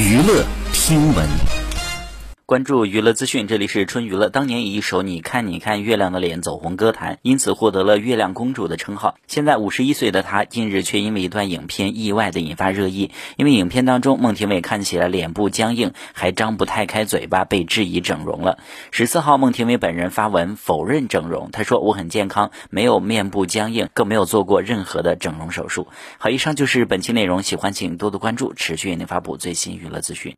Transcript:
娱乐听闻。关注娱乐资讯，这里是春娱乐。当年以一首《你看你看月亮的脸》走红歌坛，因此获得了“月亮公主”的称号。现在五十一岁的她，近日却因为一段影片意外的引发热议。因为影片当中，孟庭苇看起来脸部僵硬，还张不太开嘴巴，被质疑整容了。十四号，孟庭苇本人发文否认整容，她说：“我很健康，没有面部僵硬，更没有做过任何的整容手术。”好，以上就是本期内容，喜欢请多多关注，持续为您发布最新娱乐资讯。